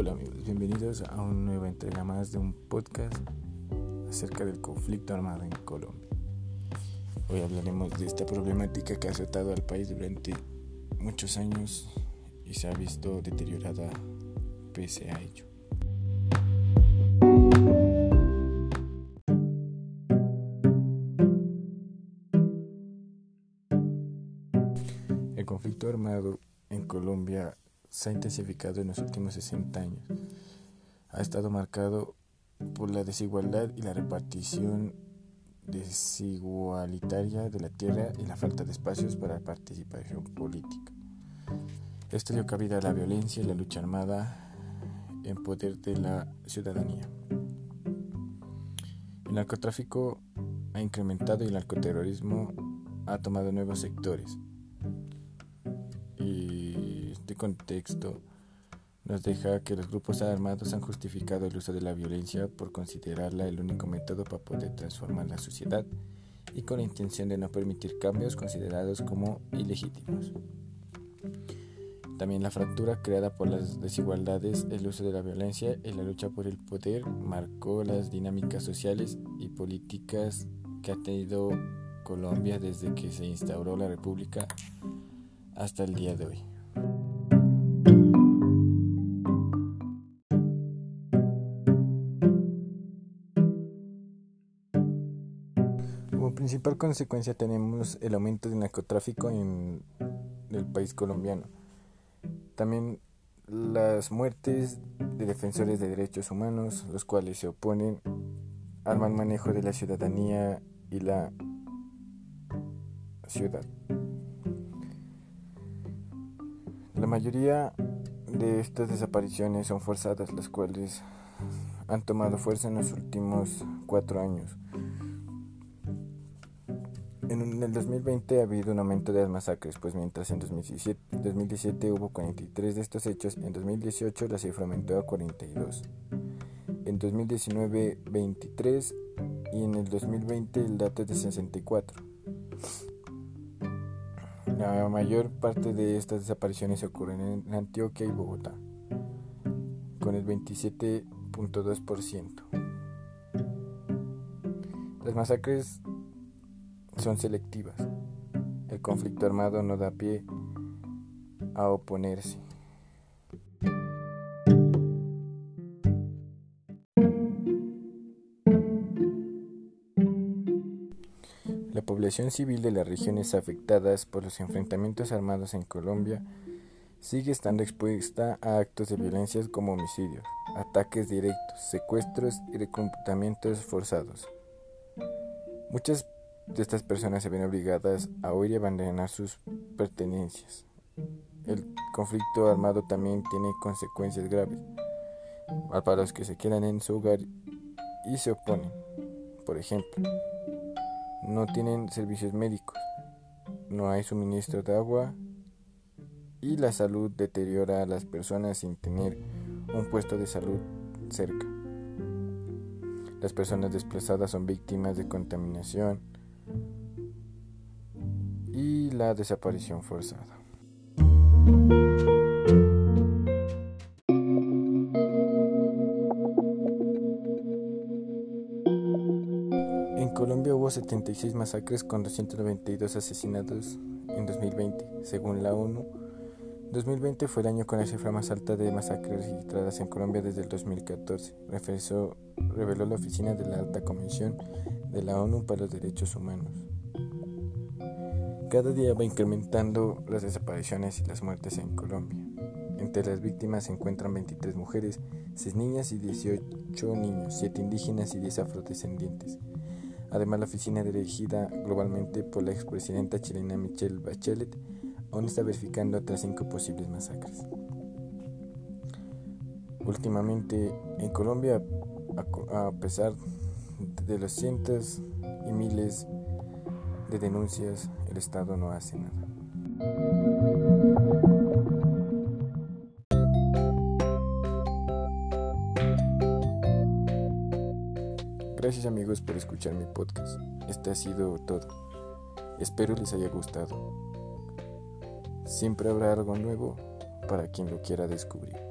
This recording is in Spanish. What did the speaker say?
Hola amigos, bienvenidos a una nueva entrega más de un podcast acerca del conflicto armado en Colombia. Hoy hablaremos de esta problemática que ha azotado al país durante muchos años y se ha visto deteriorada pese a ello. El conflicto armado en Colombia se ha intensificado en los últimos 60 años. Ha estado marcado por la desigualdad y la repartición desigualitaria de la tierra y la falta de espacios para participación política. Esto dio cabida a la violencia y la lucha armada en poder de la ciudadanía. El narcotráfico ha incrementado y el narcoterrorismo ha tomado nuevos sectores contexto nos deja que los grupos armados han justificado el uso de la violencia por considerarla el único método para poder transformar la sociedad y con la intención de no permitir cambios considerados como ilegítimos. También la fractura creada por las desigualdades, el uso de la violencia y la lucha por el poder marcó las dinámicas sociales y políticas que ha tenido Colombia desde que se instauró la República hasta el día de hoy. Principal consecuencia tenemos el aumento del narcotráfico en el país colombiano. También las muertes de defensores de derechos humanos, los cuales se oponen al mal manejo de la ciudadanía y la ciudad. La mayoría de estas desapariciones son forzadas, las cuales han tomado fuerza en los últimos cuatro años. En el 2020 ha habido un aumento de las masacres, pues mientras en 2017, 2017 hubo 43 de estos hechos, en 2018 la cifra aumentó a 42. En 2019 23 y en el 2020 el dato es de 64. La mayor parte de estas desapariciones ocurren en Antioquia y Bogotá, con el 27.2%. Las masacres son selectivas. El conflicto armado no da pie a oponerse. La población civil de las regiones afectadas por los enfrentamientos armados en Colombia sigue estando expuesta a actos de violencia como homicidios, ataques directos, secuestros y reclutamientos forzados. Muchas estas personas se ven obligadas a huir y abandonar sus pertenencias. El conflicto armado también tiene consecuencias graves para los que se quedan en su hogar y se oponen. Por ejemplo, no tienen servicios médicos, no hay suministro de agua y la salud deteriora a las personas sin tener un puesto de salud cerca. Las personas desplazadas son víctimas de contaminación, y la desaparición forzada. En Colombia hubo 76 masacres con 292 asesinados en 2020, según la ONU. 2020 fue el año con la cifra más alta de masacres registradas en Colombia desde el 2014, reveló la Oficina de la Alta Convención de la ONU para los Derechos Humanos. Cada día va incrementando las desapariciones y las muertes en Colombia. Entre las víctimas se encuentran 23 mujeres, 6 niñas y 18 niños, 7 indígenas y 10 afrodescendientes. Además, la oficina dirigida globalmente por la expresidenta chilena Michelle Bachelet aún está verificando otras 5 posibles masacres. Últimamente, en Colombia, a pesar de los cientos y miles de denuncias, el Estado no hace nada. Gracias amigos por escuchar mi podcast. Este ha sido todo. Espero les haya gustado. Siempre habrá algo nuevo para quien lo quiera descubrir.